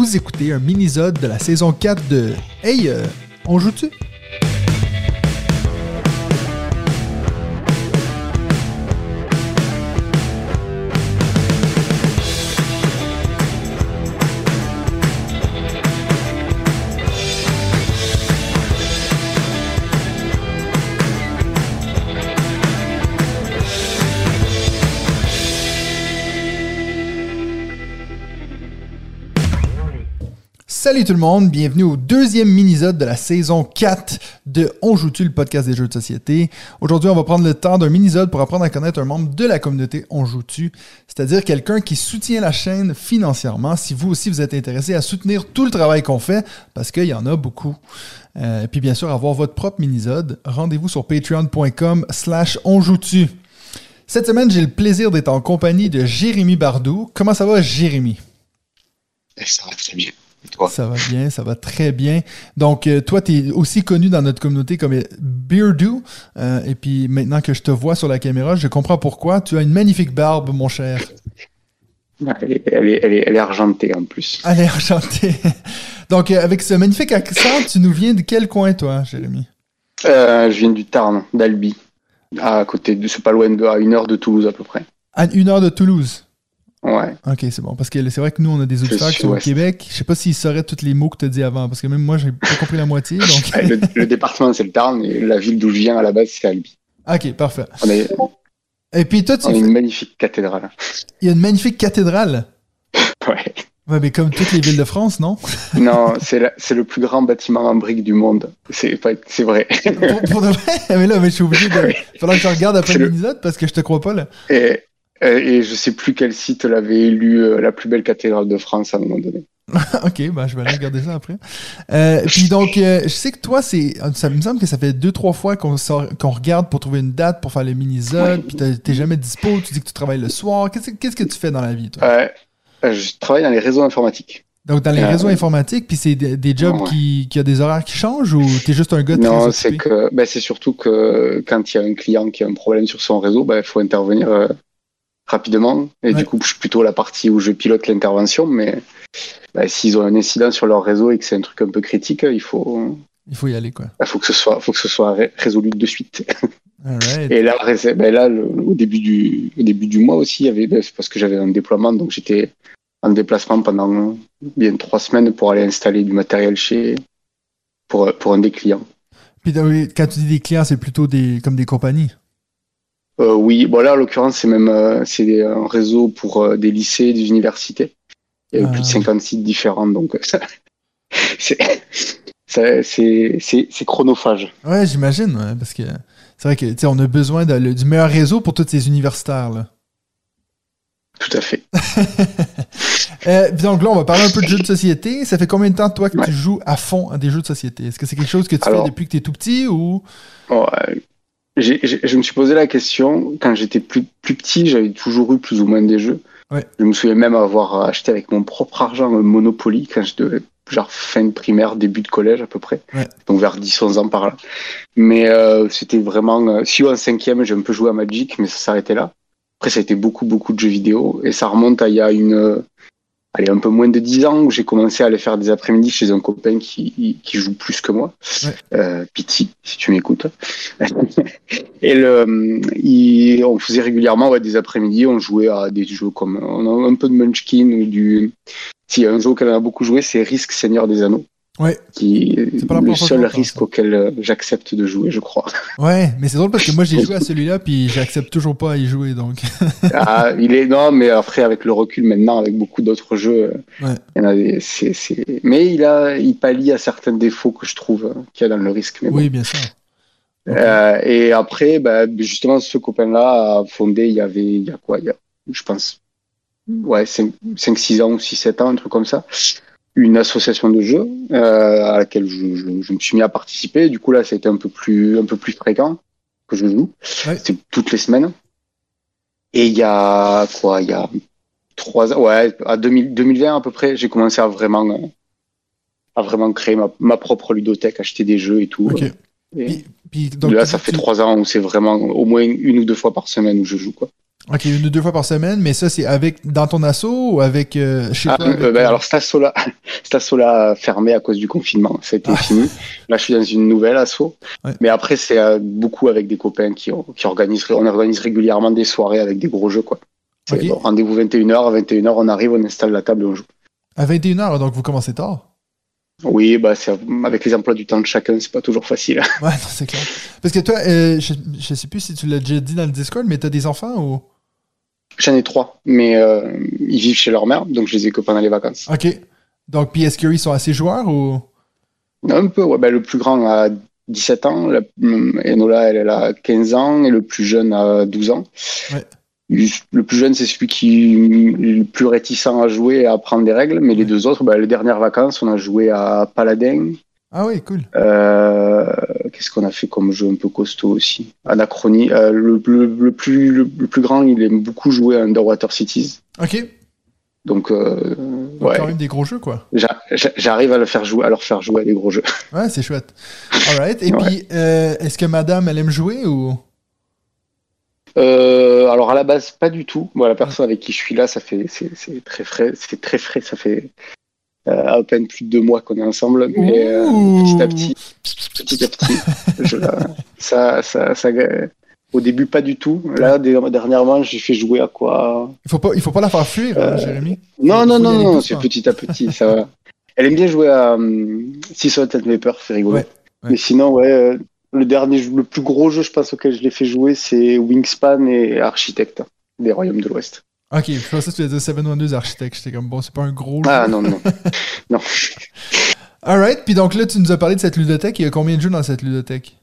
Vous écoutez un mini-zode de la saison 4 de Hey, euh, on joue-tu? Salut tout le monde, bienvenue au deuxième mini-zode de la saison 4 de On joue-tu, le podcast des jeux de société? Aujourd'hui, on va prendre le temps d'un mini-zode pour apprendre à connaître un membre de la communauté On joue-tu, c'est-à-dire quelqu'un qui soutient la chaîne financièrement si vous aussi vous êtes intéressé à soutenir tout le travail qu'on fait, parce qu'il y en a beaucoup. Euh, et puis bien sûr, avoir votre propre mini-zode, rendez-vous sur patreon.com slash On joue-tu. Cette semaine, j'ai le plaisir d'être en compagnie de Jérémy Bardou. Comment ça va, Jérémy? Ça va très bien. Ça va bien, ça va très bien. Donc, euh, toi, tu es aussi connu dans notre communauté comme Beardo. Euh, et puis, maintenant que je te vois sur la caméra, je comprends pourquoi. Tu as une magnifique barbe, mon cher. Elle est, elle est, elle est, argentée en plus. Elle est argentée. Donc, euh, avec ce magnifique accent, tu nous viens de quel coin, toi, Jérémy? Je viens du Tarn, d'Albi. À côté de, c'est pas loin de, à une heure de Toulouse à peu près. À une heure de Toulouse Ouais. Ok, c'est bon. Parce que c'est vrai que nous, on a des sont au Québec. Je sais pas s'ils sauraient tous les mots que tu as dit avant. Parce que même moi, j'ai pas compris la moitié. le, département, c'est le Tarn. Et la ville d'où je viens à la base, c'est Albi. Ok, parfait. On est... Et puis toi, tu. On a une magnifique cathédrale. Il y a une magnifique cathédrale? Ouais. Ouais, mais comme toutes les villes de France, non? Non, c'est le plus grand bâtiment en briques du monde. C'est vrai. pour, de vrai? Mais là, mais je suis obligé de. Il faudra que je regarde après l'épisode parce que je te crois pas là. Et et je sais plus quel site l'avait élu euh, la plus belle cathédrale de France à un moment donné. ok, bah je vais aller regarder ça après. Euh, puis donc, je sais que toi, c'est, ça me semble que ça fait deux trois fois qu'on qu'on regarde pour trouver une date pour faire le mini-zone, puis t'es jamais dispo, tu dis que tu travailles le soir. Qu'est-ce que tu fais dans la vie, toi? Je travaille dans les réseaux informatiques. Donc dans les réseaux informatiques, puis c'est des, jobs qui, qui a des horaires qui changent ou t'es juste un gars très Non, c'est que ben, c'est surtout que quand il y a un client qui a un problème sur son réseau, ben, il faut intervenir rapidement. Et du coup, je suis plutôt la partie où je pilote l'intervention. Mais bah, s'ils ont un incident sur leur réseau et que c'est un truc un peu critique, il faut. Il faut y aller, quoi. Il faut que ce soit, faut que ce soit résolu de suite. Et là, ben là au, début du, début du mois aussi, il y avait, ben, parce que j'avais un déploiement, donc j'étais en déplacement pendant bien trois semaines pour aller installer du matériel chez, pour, pour un des clients. Puis quand tu dis des clients, c'est plutôt des, comme des compagnies euh, oui, bon là en l'occurrence c'est même euh, c'est un réseau pour euh, des lycées, des universités. Il y a plus de 50 ah. sites différents, donc c'est chronophage. Ouais, j'imagine, parce que c'est vrai que on a besoin du meilleur réseau pour tous ces universitaires là. Tout à fait. donc là, on va parler un peu de jeux de société. Ça fait combien de temps, toi, que tu joues à fond à des jeux de société? Est-ce que c'est quelque chose que tu fais depuis que tu es tout petit ou? Je me suis posé la question, quand j'étais plus, plus petit, j'avais toujours eu plus ou moins des jeux. Je me souviens même avoir acheté avec mon propre argent un Monopoly quand j'étais genre fin de primaire, début de collège à peu près. Donc vers 10-11 ans par là. Mais euh, c'était vraiment... Euh, si en cinquième, j'ai un peu joué à Magic, mais ça s'arrêtait là. Après, ça a été beaucoup, beaucoup de jeux vidéo. Et ça remonte à il y a une allez, un peu moins de 10 ans où j'ai commencé à aller faire des après-midi chez un copain qui, qui joue plus que moi, euh, Pity, si tu m'écoutes. et le, il, on faisait régulièrement ouais, des après-midi, on jouait à des jeux comme on a un peu de Munchkin ou du. Si un jeu qu'elle a beaucoup joué, c'est Risk Seigneur des Anneaux. Ouais. Qui est, le seul risque auquel euh, j'accepte de jouer, je crois. Ouais, mais c'est drôle parce que moi j'ai joué à celui-là puis j'accepte toujours pas à y jouer donc. ah, il est non, mais après avec le recul maintenant avec beaucoup d'autres jeux, euh, ouais. il y en a des, mais il a, il pallie à certains défauts que je trouve euh, qu'il y a dans le risque. Mais oui, bien sûr. Euh, et après, bah, justement, ce copain-là a fondé, il y avait, il y a quoi, il y a, je pense, ouais, 5-6 ans ou 6-7 ans, un truc comme ça une association de jeux euh, à laquelle je, je, je, me suis mis à participer. Du coup là, ça a été un peu plus un peu plus fréquent que je joue. Ouais. C'est toutes les semaines. Et il y a quoi Il y a trois ans, ouais, à 2000, 2020 à peu près, j'ai commencé à vraiment à vraiment créer ma, ma, propre ludothèque, acheter des jeux et tout. Okay. Et puis, donc, là, ça fait trois ans où c'est vraiment au moins une ou deux fois par semaine où je joue quoi. Ok, une ou deux fois par semaine, mais ça, c'est avec dans ton assaut ou avec euh, chez ah, toi euh, ben, Alors, cet assaut-là, cet assaut-là fermé à cause du confinement. Ça a été fini. Là, je suis dans une nouvelle assaut. Mais après, c'est euh, beaucoup avec des copains qui, qui organisent. On organise régulièrement des soirées avec des gros jeux, quoi. Rendez-vous 21h. À 21h, on arrive, on installe la table et on joue. À 21h, donc vous commencez tard oui, bah avec les emplois du temps de chacun, c'est pas toujours facile. Ouais, c'est clair. Parce que toi, je, je sais plus si tu l'as déjà dit dans le Discord, mais t'as des enfants ou? J'en ai trois, mais euh, ils vivent chez leur mère, donc je les ai que pendant les vacances. Ok. Donc, puis est-ce qu'ils sont assez joueurs ou? Un peu, ouais. Ben, le plus grand a 17 ans, la, Enola, elle, elle, a 15 ans, et le plus jeune a 12 ans. Ouais. Le plus jeune, c'est celui qui est le plus réticent à jouer et à apprendre des règles, mais les deux autres, ben, les dernières vacances, on a joué à Paladin, ah oui, cool. Euh, qu'est-ce qu'on a fait comme jeu un peu costaud aussi? Anachronie. Euh, le, plus, le, plus grand, il aime beaucoup jouer à Underwater Cities. Ok. Donc, euh, ouais. quand même des gros jeux, quoi. J'arrive à, le faire jouer, à leur faire jouer à des gros jeux. Ouais, c'est chouette. Alright. Et puis, est-ce que madame, elle aime jouer ou? Alors à la base pas du tout. Moi la personne avec qui je suis là, ça fait c'est très frais, c'est très frais. Ça fait euh, à peine plus de deux mois qu'on est ensemble, mais euh, petit à petit, petit à petit, je, ça, ça, ça, au début pas du tout. Là, dernièrement, j'ai fait jouer à quoi? Il faut pas, il faut pas la faire fuir, hein, euh, Jérémy. Non, non, non, non, c'est petit à petit, ça va. Elle aime bien jouer à um, Six Tête Vapor, c'est rigolo. Mais sinon, ouais, le dernier, le plus gros jeu, je pense auquel je l'ai fait jouer, c'est Wingspan et Architect des Royaumes de l'Ouest. Ok, je pensais que tu faisais Seven Wonders Architect. J'étais comme, bon, c'est pas un gros Ah non, non. non. Alright, puis donc là, tu nous as parlé de cette ludothèque. Il y a combien de jeux dans cette ludothèque?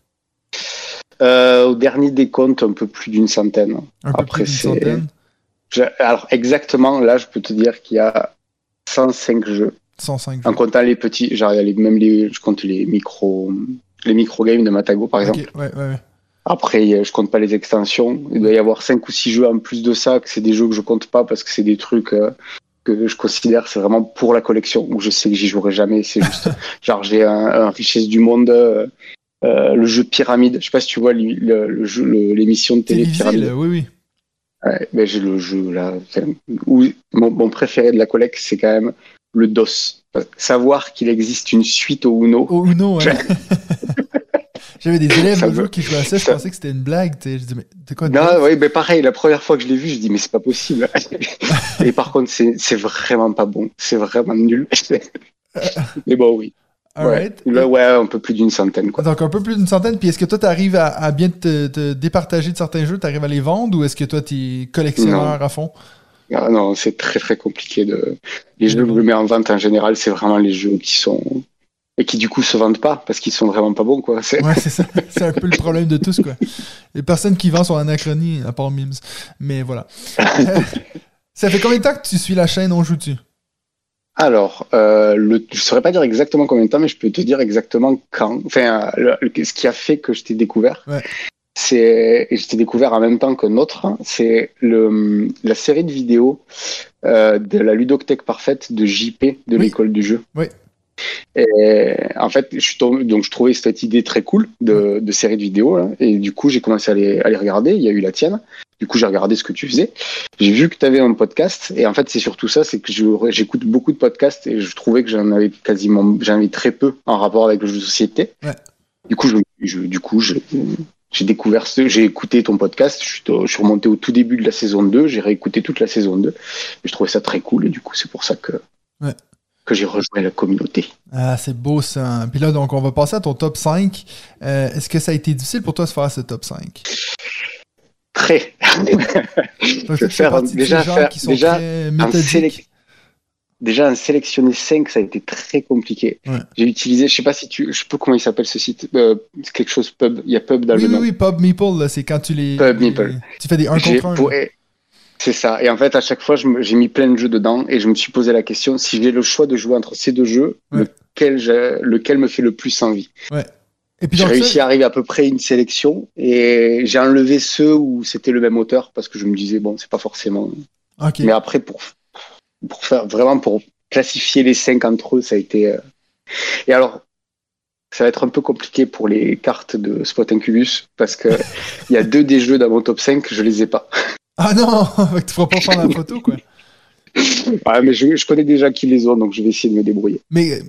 Euh, Au dernier décompte, un peu plus d'une centaine. Un peu plus d'une centaine Alors, exactement, là, je peux te dire qu'il y a 105 jeux. 105 jeux. En comptant les petits, genre, a même les, je compte les micro, les micro games de Matago, par exemple. ouais, ouais, ouais. Après, je compte pas les extensions. Il doit y avoir cinq ou six jeux en plus de ça, que c'est des jeux que je compte pas parce que c'est des trucs euh, que je considère c'est vraiment pour la collection où je sais que j'y jouerai jamais. C'est juste, genre j'ai un, richesse du monde, euh, euh, le jeu Pyramide. Je sais pas si tu vois le, l'émission de télé Pyramide. Oui, oui. Ouais, mais j'ai le jeu là. Où, mon, mon, préféré de la collecte, c'est quand même le DOS. Savoir qu'il existe une suite au Uno. Au Uno, ouais. J'avais des élèves qui jouaient à ça, je pensais que c'était une blague. Je dis, mais c'est quoi Non, oui, mais pareil, la première fois que je l'ai vu, je dis, mais c'est pas possible. Et par contre, c'est vraiment pas bon. C'est vraiment nul. mais bon, oui. Ouais. Là, ouais, un peu plus d'une centaine. Quoi. Donc, un peu plus d'une centaine. Puis, est-ce que toi, tu arrives à, bien te, départager de certains jeux Tu arrives à les vendre ou est-ce que toi, tu es collectionneur à fond? Ah, Non, c'est très, très compliqué. De... Les jeux que je mets en vente en général, c'est vraiment les jeux qui sont et qui du coup se vendent pas parce qu'ils sont vraiment pas bons quoi. C'est... Ouais, c'est ça. C'est un peu le problème de tous quoi. Les personnes qui vendent sont anachronie à part Mims. Mais voilà. ça fait combien de temps que tu suis la chaîne On joue-tu? Alors, euh, le, je saurais pas dire exactement combien de temps, mais je peux te dire exactement quand. Enfin, ce qui a fait que je t'ai découvert. Ouais. C'est, et je t'ai découvert en même temps que notre, c'est le, la série de vidéos euh, de la ludothèque parfaite de JP de l'école du jeu. Oui. Et en fait, je suis donc je trouvais cette idée très cool de, de série de vidéos. et du coup, j'ai commencé à les, à les, regarder. Il y a eu la tienne. Du coup, j'ai regardé ce que tu faisais. J'ai vu que tu avais un podcast. Et en fait, c'est surtout ça, c'est que j'écoute beaucoup de podcasts et je trouvais que j'en avais quasiment, j'en avais très peu en rapport avec le jeu de société. Du coup, je, du coup, j'ai découvert ce, j'ai écouté ton podcast, je suis, je suis, remonté au tout début de la saison 2, j'ai réécouté toute la saison 2, et je trouvais ça très cool, et du coup, c'est pour ça que, ouais que j'ai rejoint la communauté. Ah, c'est beau ça. Puis là, donc, on va passer à ton top 5. Euh, est-ce que ça a été difficile pour toi de faire ce top 5? Très. je faire, déjà, faire, qui sont déjà, un déjà, un sélectionner 5, ça a été très compliqué. J'ai utilisé, je sais pas si tu, je sais pas comment il s'appelle ce site, euh, quelque chose pub, il y a pub dans oui, le oui, nom. Oui, pub meeple, c'est quand tu les. Pub meeple. Tu fais des 1 contre 1. C'est ça. Et en fait, à chaque fois, j'ai mis plein de jeux dedans et je me suis posé la question si j'ai le choix de jouer entre ces deux jeux, lequel, lequel me fait le plus envie? Ouais. J'ai réussi à arriver à peu près à une sélection et j'ai enlevé ceux où c'était le même auteur parce que je me disais bon, c'est pas forcément. Mais après, pour, pour faire vraiment pour classifier les cinq entre eux, ça a été. Euh, et alors, ça va être un peu compliqué pour les cartes de Spot Incubus parce que il y a deux des jeux dans mon top 5 je les ai pas. Ah non, tu feras pas faire la photo, quoi. Ouais, mais je, connais déjà qui les ont, donc je vais essayer de me débrouiller. Mais,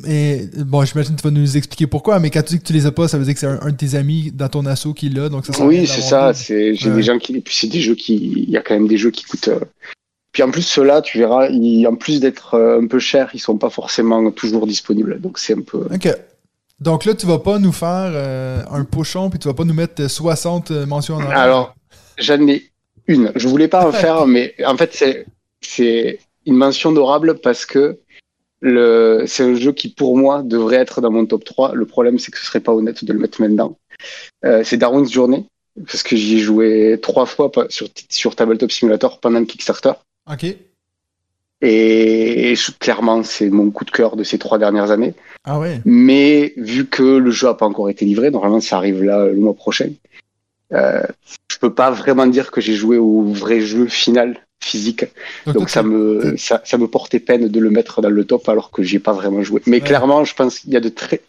bon, j'imagine que tu vas nous expliquer pourquoi, mais quand tu dis que tu les as pas, ça veut dire que c'est un, de tes amis dans ton assaut qui l'a, donc ça Oui, c'est ça, j'ai des gens qui, et puis c'est des jeux qui, il y a quand même des jeux qui coûtent. Euh, puis en plus, ceux-là, tu verras, en plus d'être euh, un peu chers, ils sont pas forcément toujours disponibles, donc c'est un peu. Ok. Donc là, tu vas pas nous faire euh, un pochon, puis tu vas pas nous mettre 60 mentions en Alors, j'en ai une. Je voulais pas en faire, mais en fait, c'est, c'est une mention d'orable parce que le, c'est un jeu qui, pour moi, devrait être dans mon top 3. Le problème, c'est que ce serait pas honnête de le mettre maintenant. Euh, c'est Darwin's Journey, parce que j'y ai joué trois fois sur, sur Tabletop Simulator pendant le Kickstarter. Ok. Et, clairement, c'est mon coup de cœur de ces trois dernières années. Ah ouais. Mais vu que le jeu a pas encore été livré, normalement ça arrive là le mois prochain. Euh, je peux pas vraiment dire que j'ai joué au vrai jeu final physique. Donc, ça me ça, ça, me portait peine de le mettre dans le top alors que j'ai pas vraiment joué. Mais clairement, je pense qu'il y a de très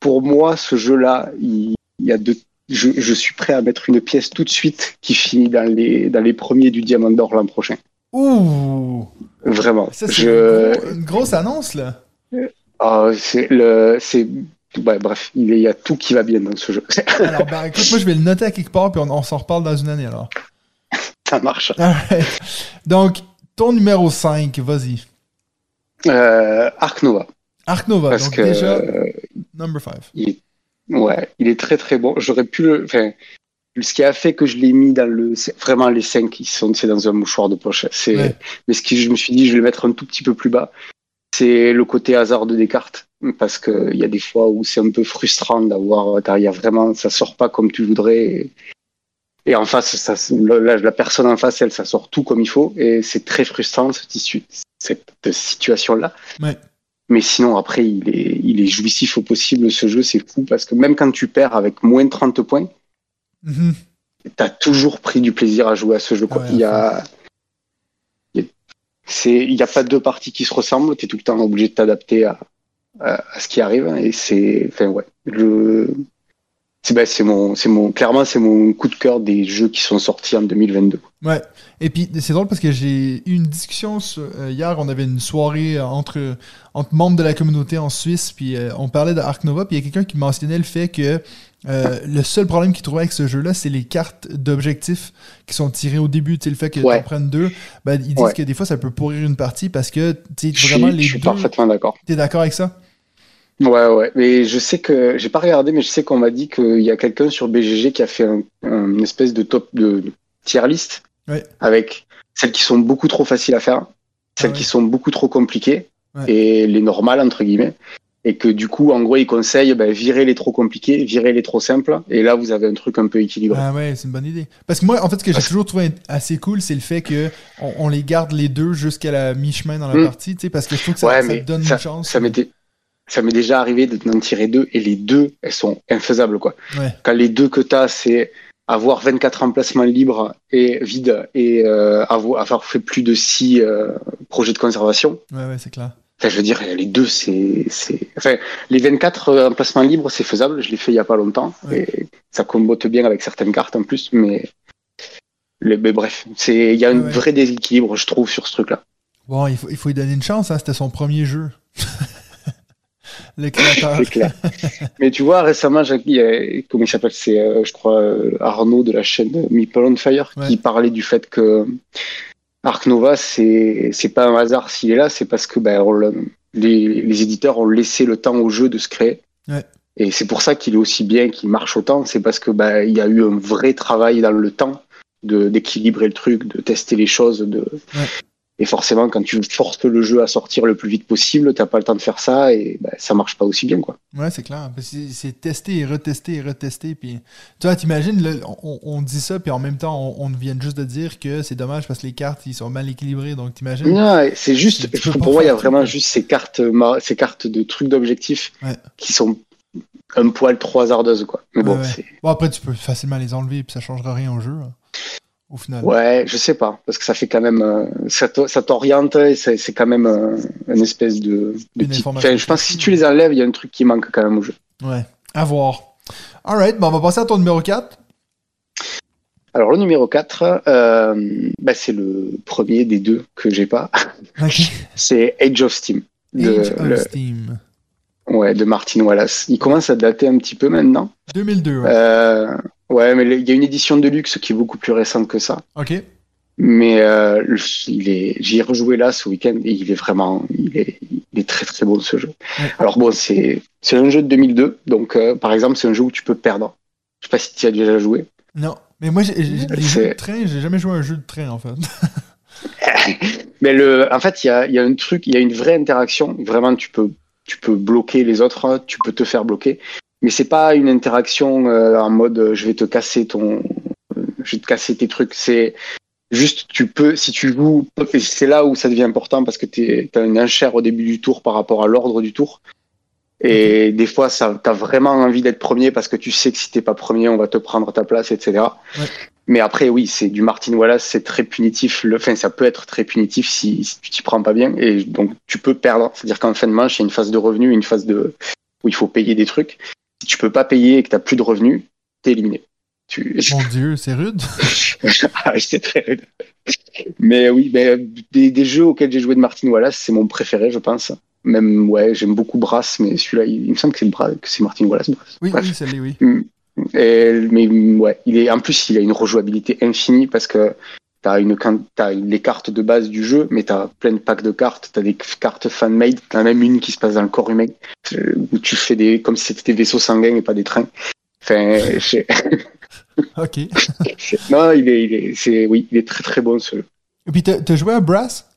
pour moi ce jeu-là, il, y a de je, je, suis prêt à mettre une pièce tout de suite qui finit dans les dans les premiers du Diamant d'Or l'an prochain. Ouh. Vraiment. Ça, c'est je... une, grosse annonce là. Oh, c'est le c'est bref, il y a tout qui va bien dans ce jeu. alors, bah, écoute, moi, je vais le noter à quelque part, puis on, on s'en reparle dans une année, alors. Ça marche. Donc, ton numéro 5, vas-y. Euh, Ark Nova. Ark Nova, Parce donc que, déjà, euh, number 5. Ouais, il est très très bon. J'aurais pu le. Enfin, ce qui a fait que je l'ai mis dans le. Vraiment, les 5, qui sont c'est dans un mouchoir de poche. C'est, Mais ce qui, je me suis dit, je vais le mettre un tout petit peu plus bas. C'est le côté hasard de Descartes. Parce qu'il y a des fois où c'est un peu frustrant d'avoir. Il a vraiment. Ça sort pas comme tu voudrais. Et en face, ça, la, la, personne en face, elle, ça sort tout comme il faut. Et c'est très frustrant, cette, cette situation-là. Mais sinon, après, il est, il est jouissif au possible, ce jeu, c'est fou. Parce que même quand tu perds avec moins de 30 points, mm-hmm. tu as toujours pris du plaisir à jouer à ce jeu. il y a. Il n'y a pas deux parties qui se ressemblent, tu es tout le temps obligé de t'adapter à, à, ce qui arrive. Et c'est. Enfin, ouais. Le, bah, c'est mon, c'est mon, clairement, c'est mon coup de cœur des jeux qui sont sortis en 2022. Ouais. Et puis, c'est drôle parce que j'ai eu une discussion euh, hier. On avait une soirée entre, entre membres de la communauté en Suisse, puis euh, on parlait de Ark Nova, puis il y a quelqu'un qui mentionnait le fait que euh, le seul problème qu'il trouvait avec ce jeu-là, c'est les cartes d'objectifs qui sont tirées au début. Tu le fait que tu prennes deux, ben, ils disent que des fois, ça peut pourrir une partie parce que, tu vraiment, les Je suis parfaitement d'accord. Tu es d'accord avec ça? Ouais, ouais. Mais je sais que j'ai pas regardé, mais je sais qu'on m'a dit qu'il y a quelqu'un sur BGG qui a fait un, une espèce de top de tier list avec celles qui sont beaucoup trop faciles à faire, celles ah qui sont beaucoup trop compliquées et les normales entre guillemets. Et que du coup, en gros, il conseille ben, virer les trop compliqués, virer les trop simples. Et là, vous avez un truc un peu équilibré. Ah ouais, c'est une bonne idée. Parce que moi, en fait, ce que j'ai toujours trouvé assez cool, c'est le fait que on, les garde les deux jusqu'à la mi-chemin dans la hmm. partie, tu sais, parce que je trouve que ça, ça donne une chance. Ça m'était ça m'est déjà arrivé d'en tirer deux et les deux, elles sont infaisables. Quoi. Quand les deux que tu as, c'est avoir 24 emplacements libres et vides et euh, avoir, fait plus de 6 euh, projets de conservation. Ouais, ouais, c'est clair. Enfin, je veux dire, les deux, c'est. Enfin, les 24 euh, emplacements libres, c'est faisable. Je l'ai fait il y a pas longtemps. Et ça combote bien avec certaines cartes en plus. Mais, mais bref, il y a un vrai déséquilibre, je trouve, sur ce truc-là. Bon, il faut, il faut lui donner une chance. Hein. C'était son premier jeu. C'est clair. Mais tu vois, récemment, comment il s'appelle C'est, euh, je crois, euh, Arnaud de la chaîne Meeple on Fire qui parlait du fait que Ark Nova, c'est, c'est pas un hasard s'il est là, c'est parce que ben, les, les, éditeurs ont laissé le temps au jeu de se créer. Et c'est pour ça qu'il est aussi bien, qu'il marche autant. C'est parce que ben, il y a eu un vrai travail dans le temps de, d'équilibrer le truc, de tester les choses, de, et forcément, quand tu forces le jeu à sortir le plus vite possible, t'as pas le temps de faire ça et bah, ça marche pas aussi bien, quoi. Ouais, c'est clair. C'est tester et retester et retester. Puis, tu vois, t'imagines, on, on, dit ça, puis en même temps, on, vient juste de dire que c'est dommage parce que les cartes, ils sont mal équilibrées. Donc, t'imagines. Non, c'est juste, pour moi, il y a vraiment juste ces cartes, ces cartes de trucs d'objectifs qui sont un poil trop hasardeuses, quoi. Mais bon, bon, après, tu peux facilement les enlever, puis ça changera rien au jeu. Hein au final Ouais, je sais pas, parce que ça fait quand même, euh, ça t'oriente et c'est quand même euh, une espèce de, je pense que si tu les enlèves, il y a un truc qui manque quand même au jeu. Ouais, à voir. Alright, on va passer à ton numéro 4. Alors, le numéro 4, euh, bah, c'est le premier des deux que j'ai pas. c'est Age of Steam. De, Age of Steam. Ouais, de Martin Wallace. Il commence à dater un petit peu maintenant. 2002, ouais. Ouais, mais il y a une édition de luxe qui est beaucoup plus récente que ça. Ok. Mais euh, il est, j'y ai rejoué là ce week-end et il est vraiment, il est, il est très très bon ce jeu. Alors bon, c'est, c'est un jeu de 2002, donc euh, par exemple c'est un jeu où tu peux perdre. Je sais pas si tu as déjà joué. Non, mais moi j'ai, j'ai jamais joué à un jeu de train en fait. mais le, en fait il y a, y a un truc, il y a une vraie interaction. Vraiment, tu peux, tu peux bloquer les autres, tu peux te faire bloquer, mais c'est pas une interaction euh, en mode je vais te casser ton, je vais te casser tes trucs. C'est Juste, tu peux, si tu joues, c'est là où ça devient important parce que tu as une enchère au début du tour par rapport à l'ordre du tour. Et des fois, ça, as vraiment envie d'être premier parce que tu sais que si t'es pas premier, on va te prendre ta place, etc. Mais après, oui, c'est du Martin Wallace, c'est très punitif. Le, enfin, ça peut être très punitif si, si tu t'y prends pas bien. Et donc, tu peux perdre. C'est-à-dire qu'en fin de manche, il y a une phase de revenu, une phase de, où il faut payer des trucs. Tu peux pas payer et que t'as plus de revenus, t'es éliminé. Mon Dieu, c'est rude. ah, c'est très rude. Mais oui, ben, des, jeux auxquels j'ai joué de Martin Wallace, c'est mon préféré, je pense. Même, ouais, j'aime beaucoup Brass, mais celui-là, il, me semble que c'est, Martin Wallace. Oui, oui, c'est lui, oui. Mm. mais ouais, il est, en plus, il a une rejouabilité infinie parce que t'as une, as les cartes de base du jeu, mais t'as plein de packs de cartes, t'as des cartes fan-made, t'as même une qui se passe dans le corps humain, où tu fais des, comme si c'était des vaisseaux sanguins et pas des trains. Enfin, ok. non, il est, il est, oui, il est très très bon ce jeu. Et puis, t'as, joué à Brass?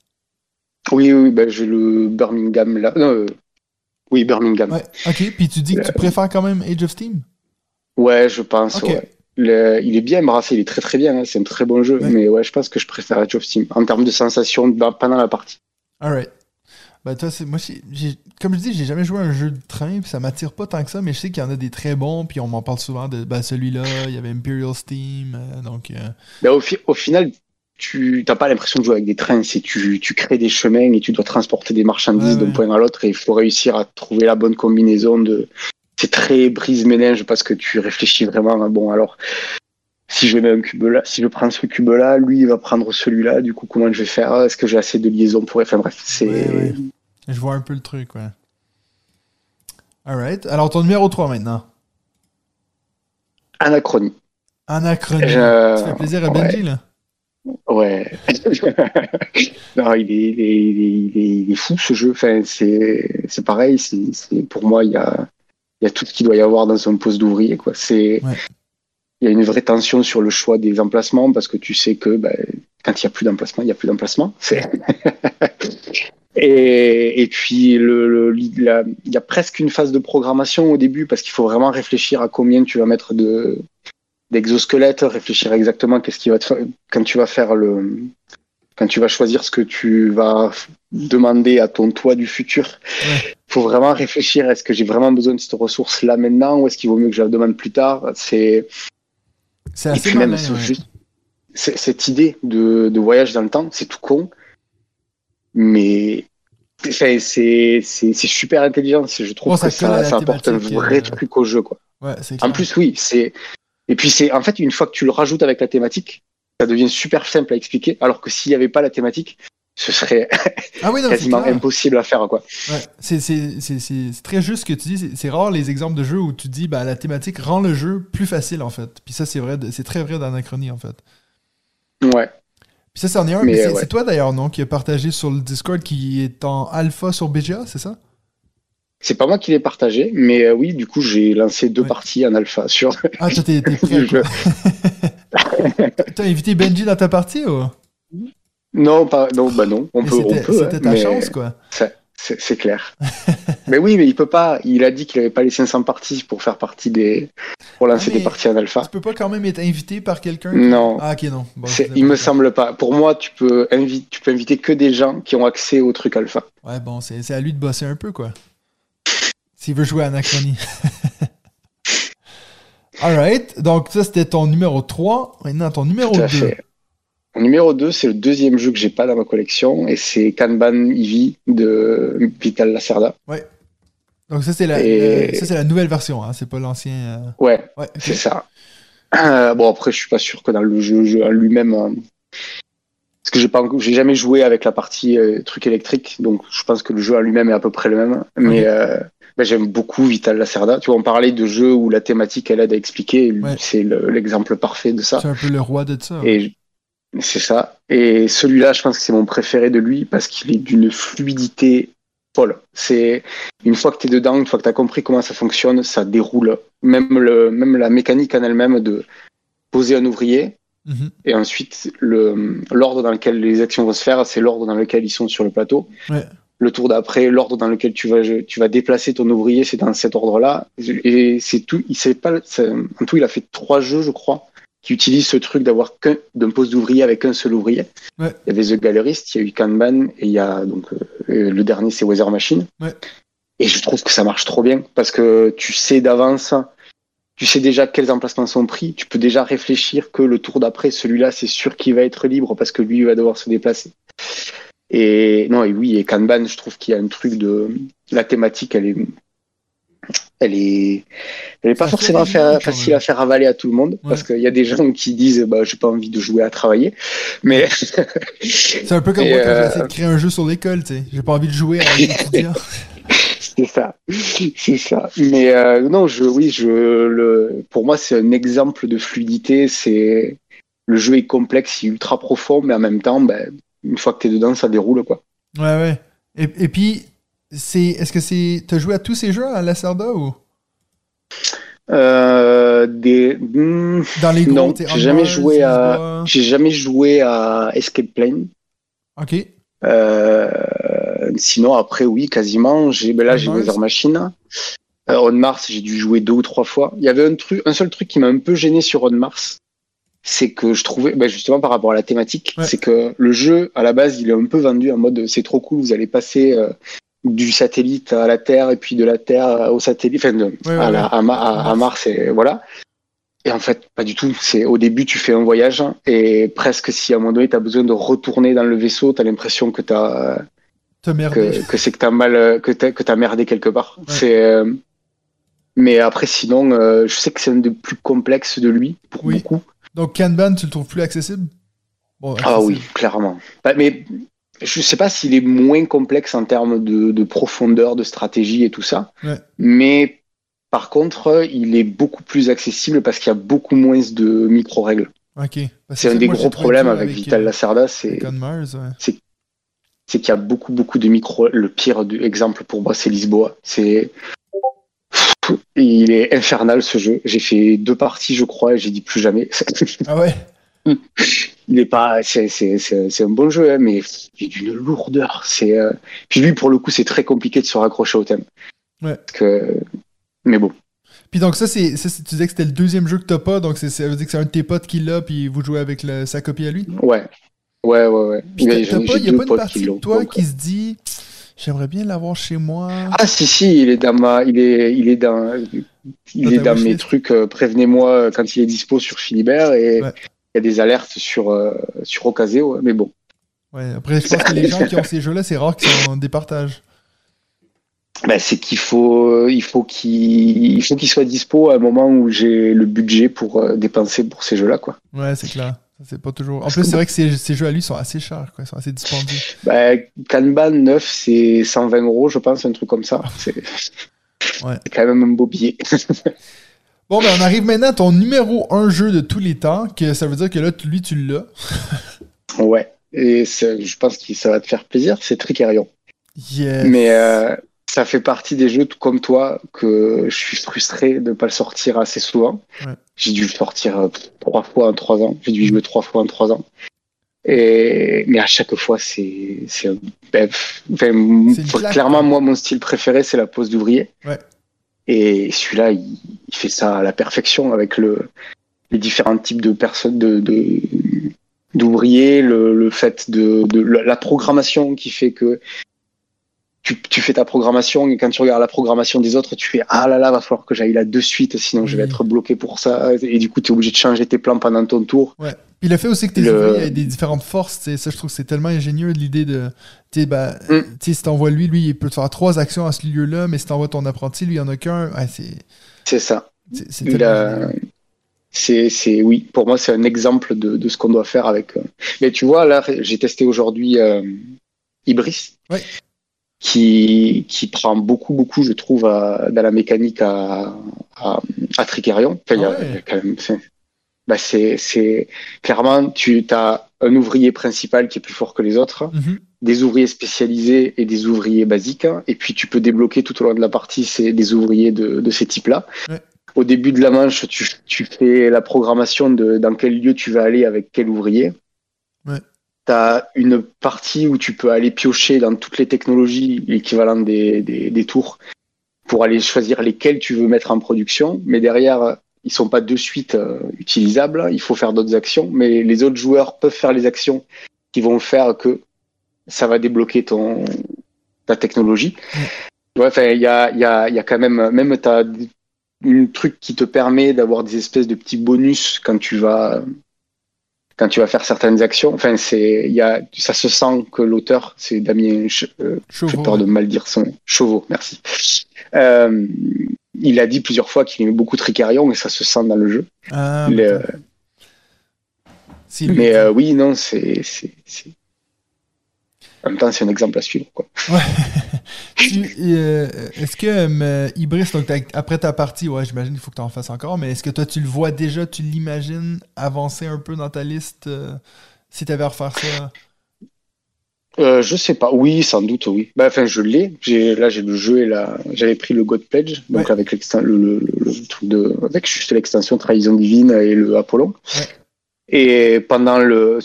Oui, oui, ben, j'ai le Birmingham là. Non, euh, oui, Birmingham. Ouais, ok, puis tu dis que tu euh, préfères quand même Age of Steam? Ouais, je pense. Ouais. Il est bien, Brass, il est très très bien, hein, c'est un très bon jeu, mais ouais, je pense que je préfère Age of Steam en termes de sensation pendant la partie. Alright. Bah toi, c'est moi, j'ai, comme je dis, j'ai jamais joué à un jeu de train, puis ça m'attire pas tant que ça, mais je sais qu'il y en a des très bons, puis on m'en parle souvent de bah, celui-là, il y avait Imperial Steam, euh, donc. Euh... Bah, au, au, final, tu n'as pas l'impression de jouer avec des trains, c'est tu, tu crées des chemins et tu dois transporter des marchandises d'un point à l'autre et il faut réussir à trouver la bonne combinaison de. C'est très brise-ménage parce que tu réfléchis vraiment. Bon, alors si je mets un cube là, si je prends ce cube là, lui il va prendre celui-là, du coup comment je vais faire? Est-ce que j'ai assez de liaison pour Enfin bref, c'est. Je vois un peu le truc, ouais. Alright. Alors ton numéro 3 maintenant. Anachronie. Anachronie. Ça fait plaisir à Benji là? Ouais. non, il est, il, est, il, est, fou ce jeu. Enfin, c'est, c'est pareil. C'est, pour moi, il y a, il y a tout ce qu'il doit y avoir dans un poste d'ouvrier. Quoi. C'est, il y a une vraie tension sur le choix des emplacements parce que tu sais que ben, quand il n'y a plus d'emplacement, il n'y a plus d'emplacement. et, et, puis, le, il y a presque une phase de programmation au début parce qu'il faut vraiment réfléchir à combien tu vas mettre de d'exosquelettes, réfléchir exactement qu'est-ce qui va te quand tu vas faire le quand tu vas choisir ce que tu vas demander à ton toit du futur. Il faut vraiment réfléchir est-ce que j'ai vraiment besoin de cette ressource là maintenant ou est-ce qu'il vaut mieux que je la demande plus tard? C'est c'est assez malin, juste, cette idée de, de, voyage dans le temps, c'est tout con, mais c'est super intelligent. Je trouve que ça, ça apporte un vrai euh, truc au jeu. Quoi. Ouais, en plus, oui, c'est. Et puis, c'est en fait, une fois que tu le rajoutes avec la thématique, ça devient super simple à expliquer. Alors que s'il n'y avait pas la thématique, ce serait ah quasiment impossible à faire. quoi. Ouais, c'est très juste ce que tu dis. C'est rare les exemples de jeux où tu dis bah, la thématique rend le jeu plus facile en fait. Puis ça, c'est vrai, c'est très vrai d'Anachronie en fait. Ouais. Puis ça, c'en est un. Mais, c'est toi d'ailleurs, non, qui a partagé sur le Discord qui est en alpha sur BGA, c'est ça? C'est pas moi qui l'ai partagé, mais euh, oui, du coup, j'ai lancé deux parties en alpha sur. Ah, toi, t'es prêt. T'as invité Benji dans ta partie ou? Non, pas, non, bah non, on peut. C'était ta chance, quoi. C'est clair. mais oui, mais il peut pas. Il a dit qu'il avait pas les 500 parties pour faire partie des. pour lancer ah, des parties en alpha. Tu peux pas quand même être invité par quelqu'un Non. Ah, ok, non. il me semble pas. Pour moi, tu peux, inviter, tu peux inviter que des gens qui ont accès au truc alpha. Ouais, bon, c'est à lui de bosser un peu, quoi. S'il veut jouer à Anachronie. Alright, donc ça c'était ton numéro 3. Maintenant ton numéro 2. Mon numéro 2, c'est le deuxième jeu que j'ai pas dans ma collection et c'est Kanban Eevee de Vital Lacerda. Ouais. Donc ça c'est la, la nouvelle version, hein, c'est pas l'ancien. Euh, ouais, c'est ça. bon, après, je suis pas sûr que dans le jeu, jeu lui-même. Euh, parce que j'ai pas, j'ai jamais joué avec la partie euh, truc électrique, donc je pense que le jeu à lui-même est à peu près le même. Mais ben, j'aime beaucoup Vital Lacerda. Tu vois, on parlait de jeux où la thématique elle aide à expliquer. C'est l'exemple parfait de ça. C'est un peu le roi de ça. Et c'est ça. Et celui-là, je pense que c'est mon préféré de lui parce qu'il est d'une fluidité folle. C'est une fois que tu es dedans, une fois que tu as compris comment ça fonctionne, ça déroule. Même, le, même la mécanique en elle-même de poser un ouvrier. Mhm. Et ensuite, l'ordre dans lequel les actions vont se faire, c'est l'ordre dans lequel ils sont sur le plateau. Le tour d'après, l'ordre dans lequel tu vas, tu vas déplacer ton ouvrier, c'est dans cet ordre-là. Et c'est tout. Il sait pas. En tout, il a fait trois jeux, je crois qui utilise ce truc d'avoir qu'un d'un poste d'ouvrier avec un seul ouvrier. Il y avait The Gallerist, il y a eu Kanban et il y a donc euh, le dernier c'est Weather Machine. Et je trouve que ça marche trop bien parce que tu sais d'avance, tu sais déjà quels emplacements sont pris, tu peux déjà réfléchir que le tour d'après celui-là c'est sûr qu'il va être libre parce que lui il va devoir se déplacer. Et non et oui et Kanban je trouve qu'il y a un truc de la thématique elle est elle est, elle est pas forcément facile à faire avaler à tout le monde parce qu'il y a des gens qui disent bah j'ai pas envie de jouer à travailler, mais c'est un peu comme moi quand euh... j'essaie de créer un jeu sur l'école, tu sais, j'ai pas envie de jouer à c'est ça, c'est ça. Mais euh, non, je, oui, je, le, pour moi c'est un exemple de fluidité. C'est le jeu est complexe, il est ultra profond, mais en même temps, ben, une fois que tu es dedans, ça déroule quoi. Ouais, ouais. Et, et puis c'est, est-ce que c'est, t'as joué à tous ces jeux à la Sarda ou? Euh, des... Dans les non, j'ai jamais joué à, j'ai jamais joué à Escape Plane. Ok. Euh, sinon après oui, quasiment. J'ai, ben là j'ai Weather Machine. Euh, On Mars, j'ai dû jouer deux ou trois fois. Il y avait un truc, un seul truc qui m'a un peu gêné sur On Mars, c'est que je trouvais, ben justement par rapport à la thématique, c'est que le jeu à la base il est un peu vendu en mode c'est trop cool, vous allez passer euh, du satellite à la Terre et puis de la Terre au satellite, enfin à, Mars et voilà. Et en fait, pas du tout. C'est au début, tu fais un voyage et presque si à un moment donné, tu as besoin de retourner dans le vaisseau, tu as l'impression que tu as que, que c'est que t'as mal que t'as que merdé quelque part. C'est euh, mais après sinon, euh, je sais que c'est un des plus complexes de lui pour beaucoup. Donc Kanban, tu le trouves plus accessible, Ah oui, clairement. Bah, mais je sais pas s'il est moins complexe en termes de, profondeur, de stratégie et tout ça. Mais par contre, il est beaucoup plus accessible parce qu'il y a beaucoup moins de micro-règles. C'est un des gros problèmes avec, Vital Lacerda, c'est c'est qu'il y a beaucoup beaucoup de micro. Le pire exemple pour moi, c'est Lisboa. C'est il est infernal ce jeu. J'ai fait deux parties, je crois, et j'ai dit plus jamais. Ah ouais? il est pas, c'est, un bon jeu, hein, mais il est d'une lourdeur. C'est, euh, Puis lui, pour le coup, c'est très compliqué de se raccrocher au thème. Ouais. que... Mais bon. Puis donc ça, c'est, tu disais que c'était le deuxième jeu que t'as pas, donc ça veut dire que c'est un de tes potes qui l'a, puis vous jouez avec sa copie à lui? Ouais. Ouais, ouais, ouais. il y a, pas, une partie de toi qui se dit j'aimerais bien l'avoir chez moi. Ah si si, il est dans ma, il est, il est dans, il est dans mes trucs. Euh, prévenez-moi quand il est dispo sur Philibert et il y a des alertes sur, euh, sur Ocaseo, mais bon. Ouais, après, je pense que les gens qui ont ces jeux-là, c'est rare qu'ils en départagent. Ben, c'est qu'il faut, il faut qu'il faut qu'il soit dispo à un moment où j'ai le budget pour euh, dépenser pour ces jeux-là, quoi. Ouais, c'est clair. C'est pas toujours. En plus, c'est vrai que ces, ces, jeux à lui sont assez chers, quoi. Ils sont assez dispendieux. Ben, Kanban 9, c'est 120 euros, je pense, un truc comme ça. C'est ouais. quand même un beau billet. Bon, ben on arrive maintenant à ton numéro 1 jeu de tous les temps, que ça veut dire que là, lui, tu l'as. ouais, et je pense que ça va te faire plaisir, c'est Tricerion. Yes. Mais euh, ça fait partie des jeux, comme toi, que je suis frustré de ne pas le sortir assez souvent. J'ai dû le sortir euh, trois fois en trois ans. J'ai dû jouer trois fois en trois ans. Et, mais à chaque fois, c'est, ben, clairement, moi, mon style préféré, c'est la pose d'ouvrier. Ouais. Et celui-là, il, fait ça à la perfection avec le, les différents types de personnes, de, d'ouvriers, le, le, fait de, de, la programmation qui fait que tu, tu, fais ta programmation et quand tu regardes la programmation des autres, tu fais ah là là, va falloir que j'aille là de suite, sinon je vais être bloqué pour ça. Et du coup, tu es obligé de changer tes plans pendant ton tour. Ouais. Puis le fait aussi que tes ouvriers aient des différentes forces, ça je trouve que c'est tellement ingénieux l'idée de. Tu bah, mm. si t'envoies lui, lui, il peut te faire trois actions à ce lieu-là, mais si t'envoies ton apprenti, lui, il y en a qu'un. c'est. C'est ça. C'est c'est, oui, pour moi, c'est un exemple de, de ce qu'on doit faire avec. Euh, mais tu vois, là, j'ai testé aujourd'hui euh, Ibris, qui, qui prend beaucoup, beaucoup, je trouve, dans la mécanique à, à, à Tricerion. Enfin, ah quand même, bah c'est, clairement, tu as un ouvrier principal qui est plus fort que les autres, mhm. des ouvriers spécialisés et des ouvriers basiques, et puis tu peux débloquer tout au long de la partie c'est des ouvriers de, de ces types-là. Au début de la manche, tu, tu, fais la programmation de dans quel lieu tu vas aller avec quel ouvrier. Tu as une partie où tu peux aller piocher dans toutes les technologies, l'équivalent des, des, des tours, pour aller choisir lesquels tu veux mettre en production. Mais derrière, ils sont pas de suite euh, utilisables. Il faut faire d'autres actions, mais les autres joueurs peuvent faire les actions qui vont faire que ça va débloquer ton ta technologie. Ouais, il y a, y, a, y a quand même, même t'as un truc qui te permet d'avoir des espèces de petits bonus quand tu vas quand tu vas faire certaines actions. Enfin, c'est, il y a, ça se sent que l'auteur, c'est Damien, euh, j'ai peur de mal dire son Chauveau, merci. Euh, il a dit plusieurs fois qu'il aimait beaucoup Tricarion et ça se sent dans le jeu. Ah, mais euh, oui, non, c'est. En même temps, c'est un exemple à suivre. Quoi. Euh, est-ce que Ibris, donc après ta partie, ouais, j'imagine qu'il faut que tu en fasses encore, mais est-ce que toi, tu le vois déjà, tu l'imagines avancer un peu dans ta liste si tu avais à refaire ça? Euh, je sais pas. Oui, sans doute, oui. Bah, enfin, je l'ai. Là, j'ai le jeu et là, j'avais pris le God Pledge, donc avec le, le, le, truc de, avec juste l'extension Trahison Divine et le Apollon. Et pendant le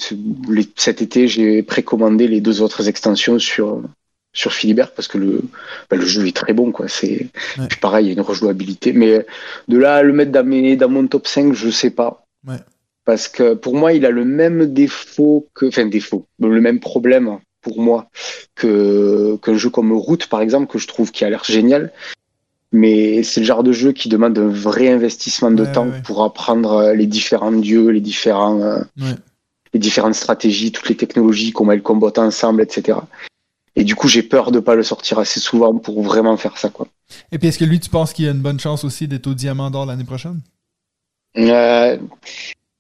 cet été, j'ai précommandé les deux autres extensions sur sur Philibert parce que le bah, le jeu est très bon quoi. C'est pareil, il y a une rejouabilité. Mais de là à le mettre dans mes dans mon top 5, je sais pas. Parce que pour moi, il a le même défaut que, enfin défaut, le même problème pour moi que qu'un jeu comme Route par exemple que je trouve qui a l'air génial mais c'est le genre de jeu qui demande un vrai investissement de temps pour apprendre euh, les différents dieux les différents euh, les différentes stratégies toutes les technologies comment elles combattent ensemble etc et du coup j'ai peur de pas le sortir assez souvent pour vraiment faire ça quoi et puis est-ce que lui tu penses qu'il y a une bonne chance aussi d'être au diamant d'or l'année prochaine? Euh,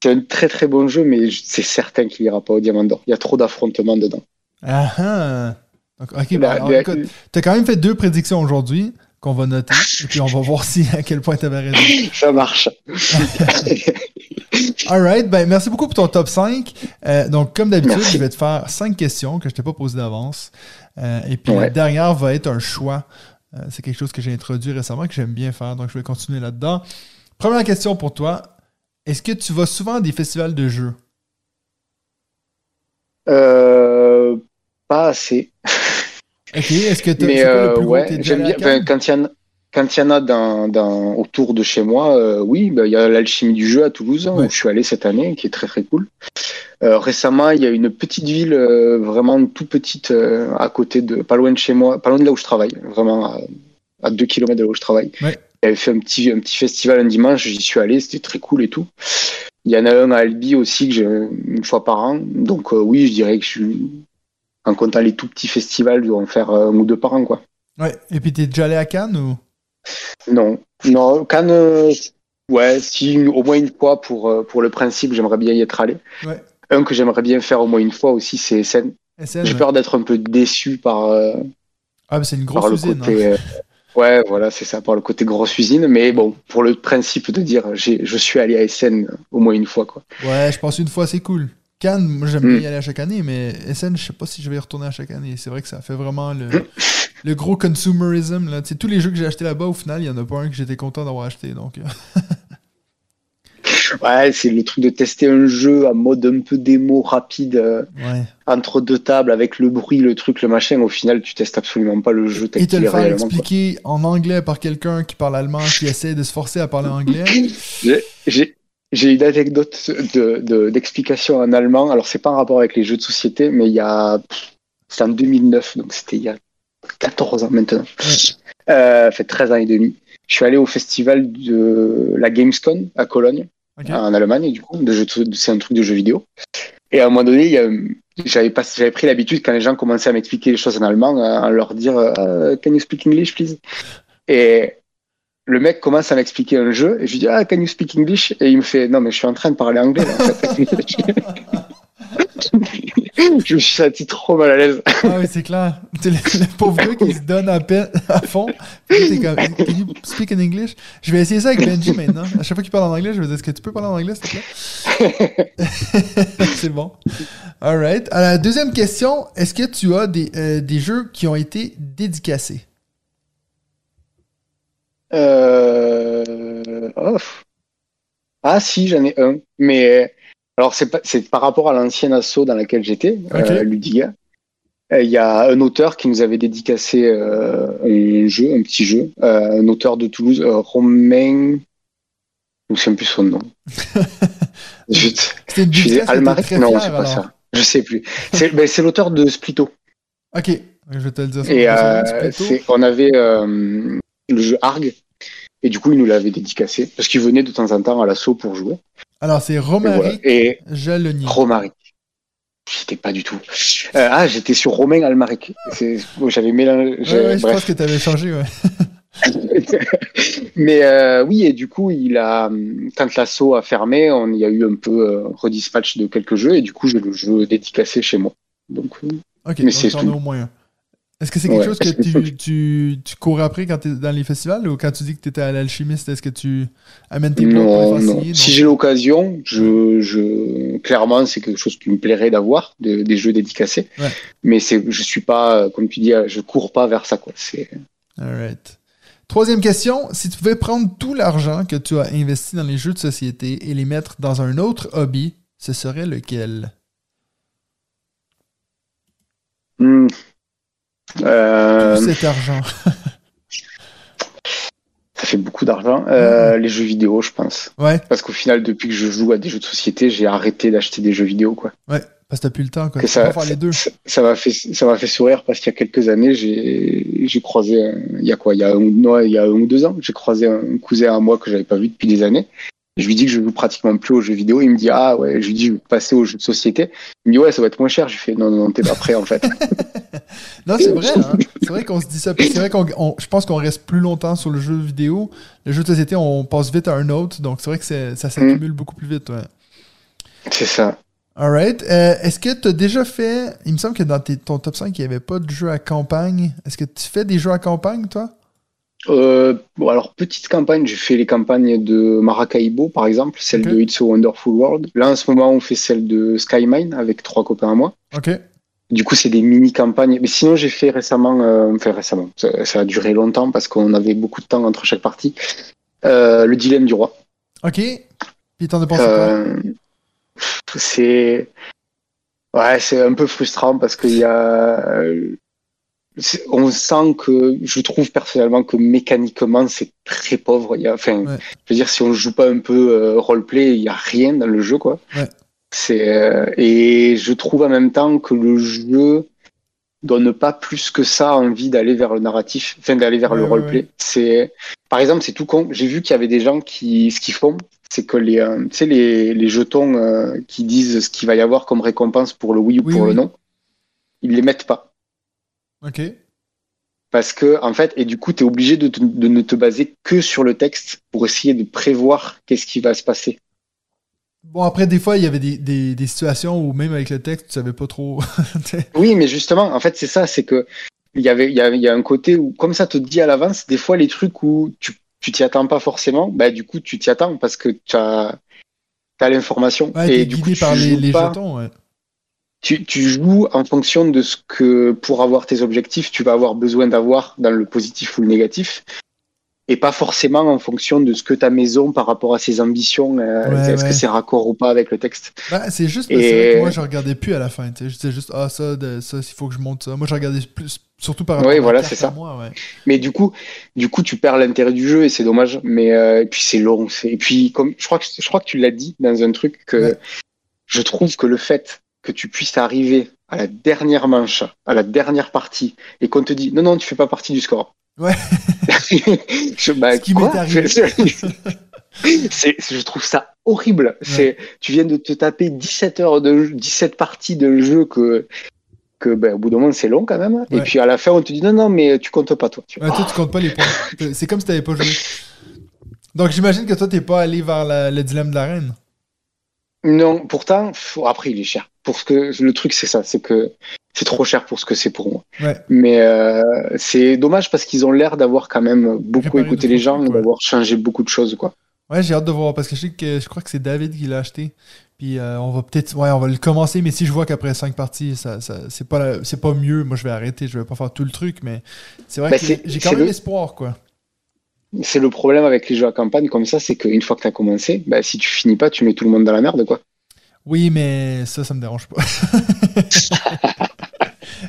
c'est un très très bon jeu, mais c'est certain qu'il ira pas au Diamant d'Or. Il y a trop d'affrontements dedans. Ah ah! ok, bah, bah, écoute, t'as quand même fait deux prédictions aujourd'hui qu'on va noter, et puis on va voir si à quel point t'avais raison. Ça marche. Alright, ben merci beaucoup pour ton top 5. Euh, donc, comme d'habitude, je vais te faire cinq questions que je t'ai pas posées d'avance. Euh, et puis la dernière va être un choix. Euh, c'est quelque chose que j'ai introduit récemment que j'aime bien faire, donc je vais continuer là-dedans. Première question pour toi. Est-ce que tu vas souvent à des festivals de jeux? Euh, pas assez. Ok, est-ce que tu as le ouais, j'aime bien. quand il y en a, quand il y en a dans, dans, autour de chez moi, euh, oui, bah, il y a l'alchimie du jeu à Toulouse, où je suis allé cette année, qui est très très cool. Euh, récemment, il y a une petite ville vraiment tout petite à côté de, pas loin de chez moi, pas loin de là où je travaille, vraiment à, à 2 km de là où je travaille. Ouais. Il avait fait un petit, un petit festival un dimanche, j'y suis allé, c'était très cool et tout. Il y en a un à Albi aussi que j'ai une fois par an. Donc euh, oui, je dirais que je suis, en comptant les tout petits festivals, dois en faire un ou deux par an. Quoi. Ouais, et puis t'es déjà allé à Cannes ou? Non, non, Cannes, euh, ouais, si au moins une fois pour, euh, pour le principe, j'aimerais bien y être allé. Ouais. Un que j'aimerais bien faire au moins une fois aussi, c'est SN. J'ai peur d'être un peu déçu par. ah, mais c'est une grosse usine. Côté, hein. Ouais, voilà, c'est ça, par le côté grosse usine. Mais bon, pour le principe de dire je suis allé à SN au moins une fois. Quoi. Ouais, je pense une fois, c'est cool. Cannes, moi j'aime bien mm. y aller à chaque année, mais SN, je sais pas si je vais y retourner à chaque année. C'est vrai que ça fait vraiment le, le gros consumerism. Là. tous les jeux que j'ai achetés là-bas, au final, il y en a pas un que j'étais content d'avoir acheté. Donc. Euh. Ouais, c'est le truc de tester un jeu en mode un peu démo rapide euh, entre deux tables avec le bruit, le truc, le machin. Au final, tu testes absolument pas le jeu. Et te le faire expliquer en anglais par quelqu'un qui parle allemand, qui essaie de se forcer à parler anglais. J'ai une anecdote d'explication de, en allemand. Alors, c'est pas en rapport avec les jeux de société, mais il y a. C'est en 2009, donc c'était il y a 14 ans maintenant. Euh, fait 13 ans et demi. Je suis allé au festival de la Gamescom à Cologne en Allemagne, du coup, c'est un truc de jeu vidéo. Et à un moment donné, j'avais pris l'habitude quand les gens commençaient à m'expliquer les choses en allemand, à leur dire uh, Can you speak English, please? Et le mec commence à m'expliquer un jeu et je lui dis ah can you speak English? Et il me fait non mais je suis en train de parler anglais fait. je me suis senti trop mal à l'aise. ah oui, c'est clair. C'est le, pauvre gars qui se donne à peine à fond. T'es comme, can you speak in English? Je vais essayer ça avec Benji maintenant. À chaque fois qu'il parle en anglais, je vais dire, est-ce que tu peux parler en anglais, s'il te plaît? c'est bon. Alright. Alors, deuxième question. Est-ce que tu as des, euh, des jeux qui ont été dédicacés? Euh... Oh. Ah si, j'en ai un. Mais alors, c'est par rapport à l'ancienne asso dans laquelle j'étais, euh, Ludiga. Euh, il y a un auteur qui nous avait dédicacé euh, un jeu, un petit jeu, un auteur de Toulouse, Romain. Je ne sais plus son nom. C'est je Almaric? Non, c'est pas ça. Je sais plus. Ben, c'est l'auteur de Splito. Ok, je vais te le dire. Et on avait le jeu Arg, et du coup, il nous l'avait dédicacé, parce qu'il venait de temps en temps à l'assaut pour jouer. Alors, c'est Romaric et Jalonier. Romaric. J'étais pas du tout. Euh, ah, j'étais sur Romain Almaric. J'avais mélangé. je pense que tu avais changé, ouais. Mais euh, oui, et du coup, il a, quand l'assaut a fermé, on y a eu un peu euh, redispatch de quelques jeux, et du coup, j'ai le jeu dédicacé chez moi. Donc, ok, mais c'est au moins est-ce que c'est quelque chose que tu, tu, tu, cours après quand tu es dans les festivals ou quand tu dis que tu étais à l'alchimiste, est-ce que tu amènes tes pour les non. Si j'ai l'occasion, je, je, clairement, c'est quelque chose qui me plairait d'avoir, des jeux dédicacés. Mais je suis pas, comme tu dis, je cours pas vers ça. Quoi. Alright. Troisième question, si tu pouvais prendre tout l'argent que tu as investi dans les jeux de société et les mettre dans un autre hobby, ce serait lequel? Hmm. Euh... Tout cet argent. ça fait beaucoup d'argent. Euh, les jeux vidéo, je pense. Ouais. Parce qu'au final, depuis que je joue à des jeux de société, j'ai arrêté d'acheter des jeux vidéo, quoi. Ouais. Parce que t'as plus le temps, quoi. ça, faire les deux. Ça m'a fait, ça m'a fait sourire parce qu'il y a quelques années, j'ai, croisé, il y a quoi, il y a un, non, il y a un ou deux ans, j'ai croisé un cousin à moi que j'avais pas vu depuis des années. Je lui dis que je joue pratiquement plus aux jeux vidéo. Il me dit ah ouais. Je lui dis je vais passer aux jeux de société. Il me dit ouais ça va être moins cher. Je fais non non, non t'es pas prêt en fait. non c'est vrai. Hein. C'est vrai qu'on se dit ça. C'est vrai qu'on je pense qu'on reste plus longtemps sur le jeu vidéo. Le jeu de société on passe vite à un autre. Donc c'est vrai que ça s'accumule mm. beaucoup plus vite. Ouais. C'est ça. Alright. Euh, est-ce que tu as déjà fait. Il me semble que dans ton top 5, il n'y avait pas de jeu à campagne. Est-ce que tu fais des jeux à campagne, toi? Euh, bon, alors, petite campagne, j'ai fait les campagnes de Maracaibo, par exemple, celle de It's a Wonderful World. Là, en ce moment, on fait celle de Skymine avec trois copains à moi. Ok. Du coup, c'est des mini-campagnes. Mais sinon, j'ai fait récemment, euh, enfin récemment, ça, a duré longtemps parce qu'on avait beaucoup de temps entre chaque partie, euh, le dilemme du roi. Ok. Puis t'en quoi C'est... Ouais, c'est un peu frustrant parce qu'il y a on sent que je trouve personnellement que mécaniquement c'est très pauvre. Il y a, enfin, je veux dire, si on joue pas un peu euh, roleplay, il y a rien dans le jeu, quoi. C'est euh, et je trouve en même temps que le jeu donne pas plus que ça envie d'aller vers le narratif, enfin d'aller vers le roleplay. C'est, par exemple, c'est tout con. J'ai vu qu'il y avait des gens qui, ce qu'ils font, c'est que les, euh, tu sais, les, les jetons qui disent ce qu'il va y avoir comme récompense pour le oui ou pour le non, ils les mettent pas. Ok. Parce que, en fait, et du coup, tu es obligé de, ne te baser que sur le texte pour essayer de prévoir qu'est-ce qui va se passer. Bon, après, des fois, il y avait des, situations où même avec le texte, tu savais pas trop. oui, mais justement, en fait, c'est ça, c'est que il y avait, il y, a, un côté où, comme ça te dit à l'avance, des fois, les trucs où tu, tu t'y attends pas forcément, bah, du coup, tu t'y attends parce que tu as, as l'information. et du coup, par les, les jetons, ouais tu, tu, joues en fonction de ce que, pour avoir tes objectifs, tu vas avoir besoin d'avoir dans le positif ou le négatif. Et pas forcément en fonction de ce que ta maison par rapport à ses ambitions, euh, est-ce que c'est raccord ou pas avec le texte. Bah, c'est juste parce que moi je regardais plus à la fin. Je disais juste, ah ça, ça, il faut que je monte ça. Moi je regardais plus, surtout par rapport oui, voilà, c'est ça. moi. Ouais. Mais du coup, du coup, tu perds l'intérêt du jeu et c'est dommage. Mais euh, et puis c'est long. Et puis comme je crois que je crois que tu l'as dit dans un truc que je trouve que le fait que tu puisses arriver à la dernière manche, à la dernière partie, et qu'on te dit non, non, tu fais pas partie du score. Ouais. je, bah, Ce qui je trouve ça horrible. C'est, tu viens de te taper 17 heures de 17 parties de jeu que, que ben, au bout d'un moment c'est long quand même. Et puis à la fin on te dit non non mais tu comptes pas toi. Tu, ouais, toi tu comptes pas les points. c'est comme si t'avais pas joué. Donc j'imagine que toi, t'es pas allé vers le dilemme de la reine. Non, pourtant, après, il est cher. Pour ce que le truc, c'est ça, c'est que c'est trop cher pour ce que c'est pour moi. Mais euh, c'est dommage parce qu'ils ont l'air d'avoir quand même beaucoup écouté les gens d'avoir changé beaucoup de choses, quoi. Ouais, j'ai hâte de voir parce que je sais que je crois que c'est David qui l'a acheté. Puis euh, on va peut-être, ouais, on va le commencer, mais si je vois qu'après cinq parties, ça, ça c'est pas, c'est pas mieux, moi je vais arrêter, je vais pas faire tout le truc, mais c'est vrai ben, que j'ai quand même espoir, quoi c'est le problème avec les jeux à campagne comme ça, c'est qu'une fois que tu as commencé, bah, si tu finis pas, tu mets tout le monde dans la merde, quoi. Oui, mais ça, ça me dérange pas.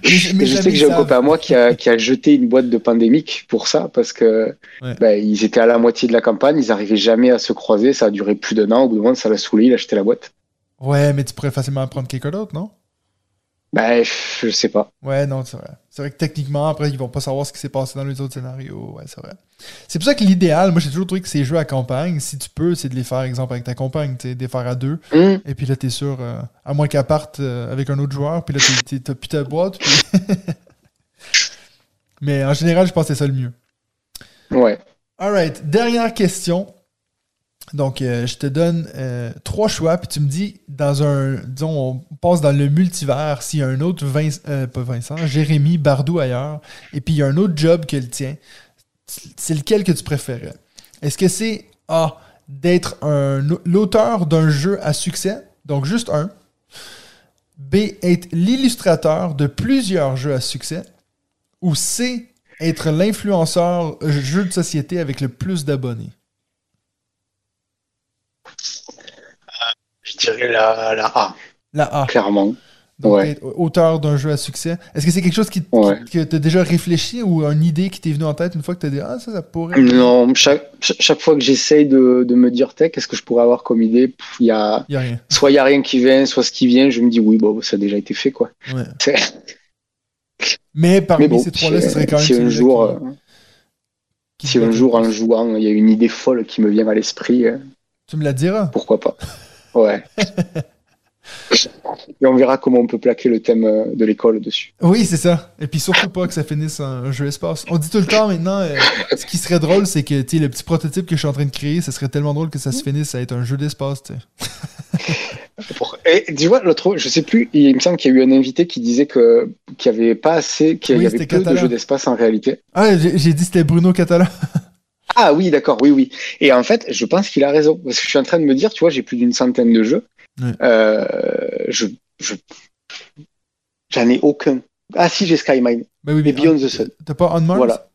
mais, je sais que j'ai un copain à moi qui a, qui a, jeté une boîte de pandémique pour ça, parce que bah, ils étaient à la moitié de la campagne, ils n'arrivaient jamais à se croiser, ça a duré plus d'un an, au bout d'un moment, ça l'a saoulé, il a acheté la boîte. Ouais, mais tu pourrais facilement prendre quelqu'un d'autre, non? Ben, je sais pas. Ouais, non, c'est vrai. C'est vrai que techniquement, après, ils vont pas savoir ce qui s'est passé dans les autres scénarios. Ouais, c'est vrai. C'est pour ça que l'idéal, moi, j'ai toujours trouvé que ces jeux à campagne, si tu peux, c'est de les faire, exemple, avec ta compagne, tu de les faire à deux. Mm. Et puis là, t'es sûr, euh, à moins qu'elle parte euh, avec un autre joueur, puis là, t'as plus ta boîte. Mais en général, je pense que c'est ça le mieux. Ouais. Alright, dernière question. Donc, euh, je te donne euh, trois choix, puis tu me dis, dans un. Disons, on passe dans le multivers, s'il y a un autre Vincent, euh, pas Vincent, Jérémy Bardou ailleurs, et puis il y a un autre job que le tien, c'est lequel que tu préférais? Est-ce que c'est A, d'être l'auteur d'un jeu à succès, donc juste un B, être l'illustrateur de plusieurs jeux à succès, ou C, être l'influenceur jeu de société avec le plus d'abonnés? Je dirais la, la A. La A. Clairement. Donc, auteur d'un jeu à succès. Est-ce que c'est quelque chose qui, que tu as déjà réfléchi ou une idée qui t'est venue en tête une fois que tu as dit Ah, ça, ça pourrait. Non, chaque, chaque fois que j'essaye de, de, me dire qu'est-ce que je pourrais avoir comme idée? Il y a, y a rien. Soit il n'y a rien qui vient, soit ce qui vient, je me dis Oui, bon, ça a déjà été fait. quoi. Mais parmi ces trois-là, ce serait quand même. Si un jour, euh, si un jour, en jouant, il y a une idée folle qui me vient à l'esprit. Tu me la diras Pourquoi pas Ouais. Et on verra comment on peut plaquer le thème euh, de l'école dessus. Oui, c'est ça. Et puis surtout pas que ça finisse un jeu espace. On dit tout le temps maintenant, euh, ce qui serait drôle, c'est que le petit prototype que je suis en train de créer, ce serait tellement drôle que ça se finisse à être un jeu d'espace. Et tu vois, l'autre, je sais plus, il me semble qu'il y a eu un invité qui disait que qu'il n'y avait pas assez, qu'il y avait peu de jeux d'espace en réalité. Ah, j'ai dit c'était Bruno Catala. Ah oui, d'accord, oui, oui. Et en fait, je pense qu'il a raison. Parce que je suis en train de me dire, tu vois, j'ai plus d'une centaine de jeux. Euh, je, j'en ai aucun. Ah si, j'ai Skymine. Bah oui, mais Beyond the Sun. T'as pas On Mars Voilà.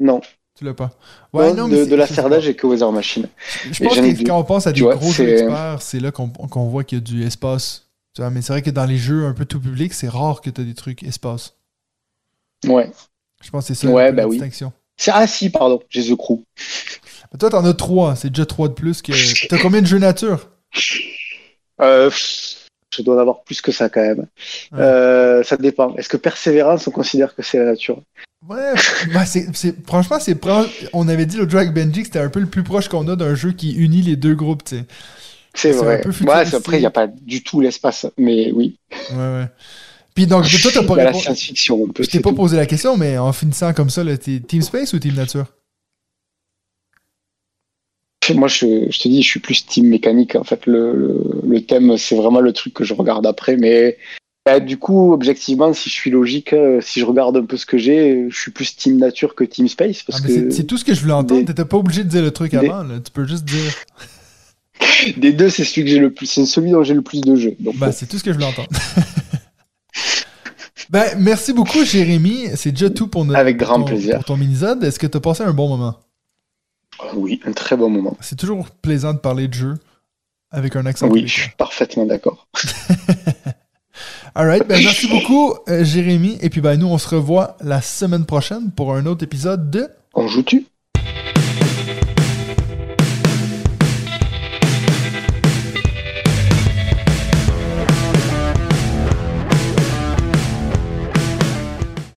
Non. Tu l'as pas. Ouais, non, de, de la Cerda, j'ai que Weather Machine. Je pense que quand on pense à des gros jeux experts, c'est là qu'on voit qu'il y a du espace. Tu vois, mais c'est vrai que dans les jeux un peu tout public, c'est rare que tu as des trucs espace. Ouais. Je pense que c'est ça ouais, bah la distinction. Ah si, pardon, j'ai The Crew. toi, t'en as trois, c'est déjà trois de plus que. T'as combien de jeux nature? Euh, Je dois en avoir plus que ça quand même. Euh, ça dépend. Est-ce que Persévérance, on considère que c'est la nature? Ouais, bah c'est, franchement, c'est on avait dit le Drag Benji que c'était un peu le plus proche qu'on a d'un jeu qui unit les deux groupes, tu sais. C'est vrai. ouais, après, il n'y a pas du tout l'espace, mais oui. Ouais, ouais. Puis donc, toi, t'as pas science-fiction. Je t'ai pas posé la question, mais en finissant comme ça, t'es Team Space ou Team Nature? Moi, je, te dis, je suis plus team mécanique. En fait, le, thème, c'est vraiment le truc que je regarde après. Mais bah, du coup, objectivement, si je suis logique, euh, si je regarde un peu ce que j'ai, je suis plus team nature que team space. Parce ah, que c'est tout ce que je voulais entendre. T'étais pas obligé de dire le truc avant. Tu peux juste dire. Des deux, c'est celui que j'ai le plus. C'est celui dont j'ai le plus de jeux. Donc, bah, c'est tout ce que je voulais entendre. Ben, merci beaucoup, Jérémy. C'est déjà tout pour, notre, Avec grand plaisir. pour ton mini-zone. Est-ce que tu as passé un bon moment? Oui, un très bon moment. C'est toujours plaisant de parler de jeu avec un accent. Oui, je suis parfaitement d'accord. Alright, ben merci beaucoup, euh, Jérémy. Et puis ben, nous, on se revoit la semaine prochaine pour un autre épisode de On joue-tu?